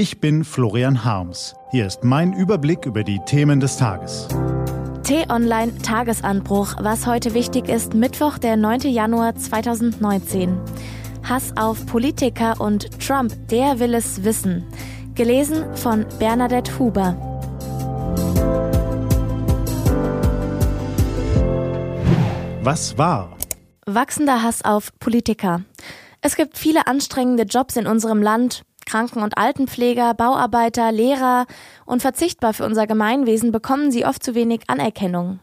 Ich bin Florian Harms. Hier ist mein Überblick über die Themen des Tages. T-Online Tagesanbruch. Was heute wichtig ist, Mittwoch, der 9. Januar 2019. Hass auf Politiker und Trump, der will es wissen. Gelesen von Bernadette Huber. Was war? Wachsender Hass auf Politiker. Es gibt viele anstrengende Jobs in unserem Land. Kranken- und Altenpfleger, Bauarbeiter, Lehrer und verzichtbar für unser Gemeinwesen bekommen sie oft zu wenig Anerkennung.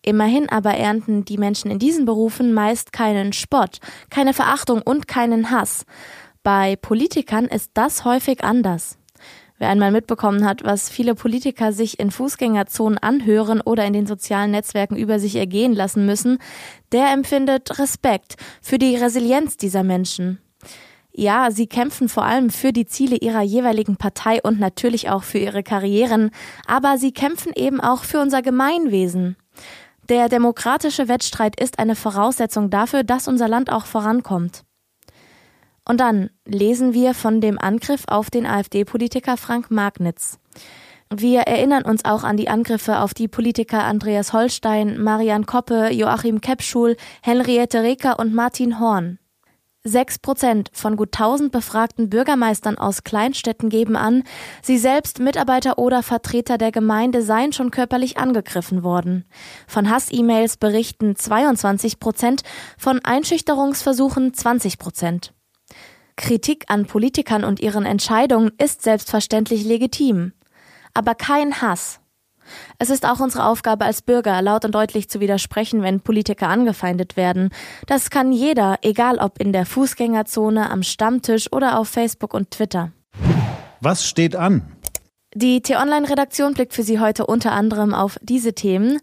Immerhin aber ernten die Menschen in diesen Berufen meist keinen Spott, keine Verachtung und keinen Hass. Bei Politikern ist das häufig anders. Wer einmal mitbekommen hat, was viele Politiker sich in Fußgängerzonen anhören oder in den sozialen Netzwerken über sich ergehen lassen müssen, der empfindet Respekt für die Resilienz dieser Menschen. Ja, sie kämpfen vor allem für die Ziele ihrer jeweiligen Partei und natürlich auch für ihre Karrieren, aber sie kämpfen eben auch für unser Gemeinwesen. Der demokratische Wettstreit ist eine Voraussetzung dafür, dass unser Land auch vorankommt. Und dann lesen wir von dem Angriff auf den AfD-Politiker Frank Magnitz. Wir erinnern uns auch an die Angriffe auf die Politiker Andreas Holstein, Marian Koppe, Joachim Kepschul, Henriette Reker und Martin Horn. Sechs Prozent von gut tausend befragten Bürgermeistern aus Kleinstädten geben an, sie selbst, Mitarbeiter oder Vertreter der Gemeinde seien schon körperlich angegriffen worden. Von Hass-E-Mails berichten 22 Prozent, von Einschüchterungsversuchen 20 Prozent. Kritik an Politikern und ihren Entscheidungen ist selbstverständlich legitim. Aber kein Hass. Es ist auch unsere Aufgabe als Bürger, laut und deutlich zu widersprechen, wenn Politiker angefeindet werden. Das kann jeder, egal ob in der Fußgängerzone, am Stammtisch oder auf Facebook und Twitter. Was steht an? Die T-Online-Redaktion blickt für Sie heute unter anderem auf diese Themen.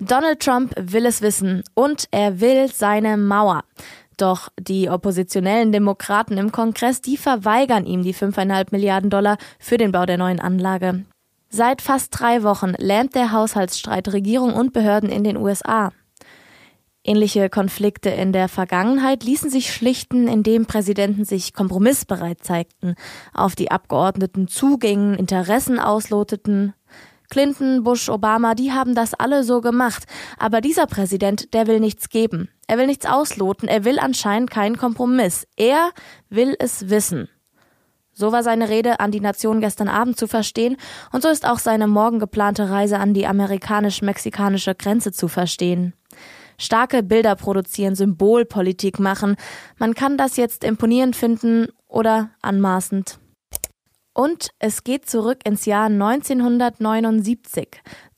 Donald Trump will es wissen und er will seine Mauer. Doch die oppositionellen Demokraten im Kongress, die verweigern ihm die 5,5 Milliarden Dollar für den Bau der neuen Anlage. Seit fast drei Wochen lähmt der Haushaltsstreit Regierung und Behörden in den USA. Ähnliche Konflikte in der Vergangenheit ließen sich schlichten, indem Präsidenten sich kompromissbereit zeigten, auf die Abgeordneten zugingen, Interessen ausloteten. Clinton, Bush, Obama, die haben das alle so gemacht. Aber dieser Präsident, der will nichts geben. Er will nichts ausloten. Er will anscheinend keinen Kompromiss. Er will es wissen. So war seine Rede an die Nation gestern Abend zu verstehen und so ist auch seine morgen geplante Reise an die amerikanisch-mexikanische Grenze zu verstehen. Starke Bilder produzieren, Symbolpolitik machen. Man kann das jetzt imponierend finden oder anmaßend. Und es geht zurück ins Jahr 1979.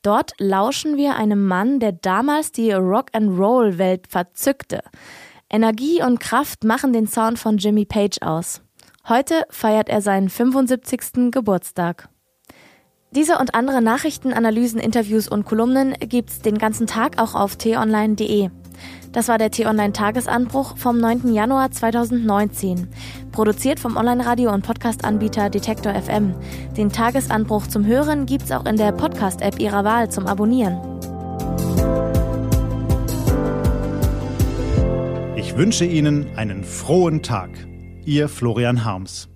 Dort lauschen wir einem Mann, der damals die Rock'n'Roll-Welt verzückte. Energie und Kraft machen den Sound von Jimmy Page aus. Heute feiert er seinen 75. Geburtstag. Diese und andere Nachrichten, Analysen, Interviews und Kolumnen gibt's den ganzen Tag auch auf t-online.de. Das war der T-Online-Tagesanbruch vom 9. Januar 2019. Produziert vom Online-Radio- und Podcast-Anbieter Detektor FM. Den Tagesanbruch zum Hören gibt's auch in der Podcast-App Ihrer Wahl zum Abonnieren. Ich wünsche Ihnen einen frohen Tag. Ihr Florian Harms.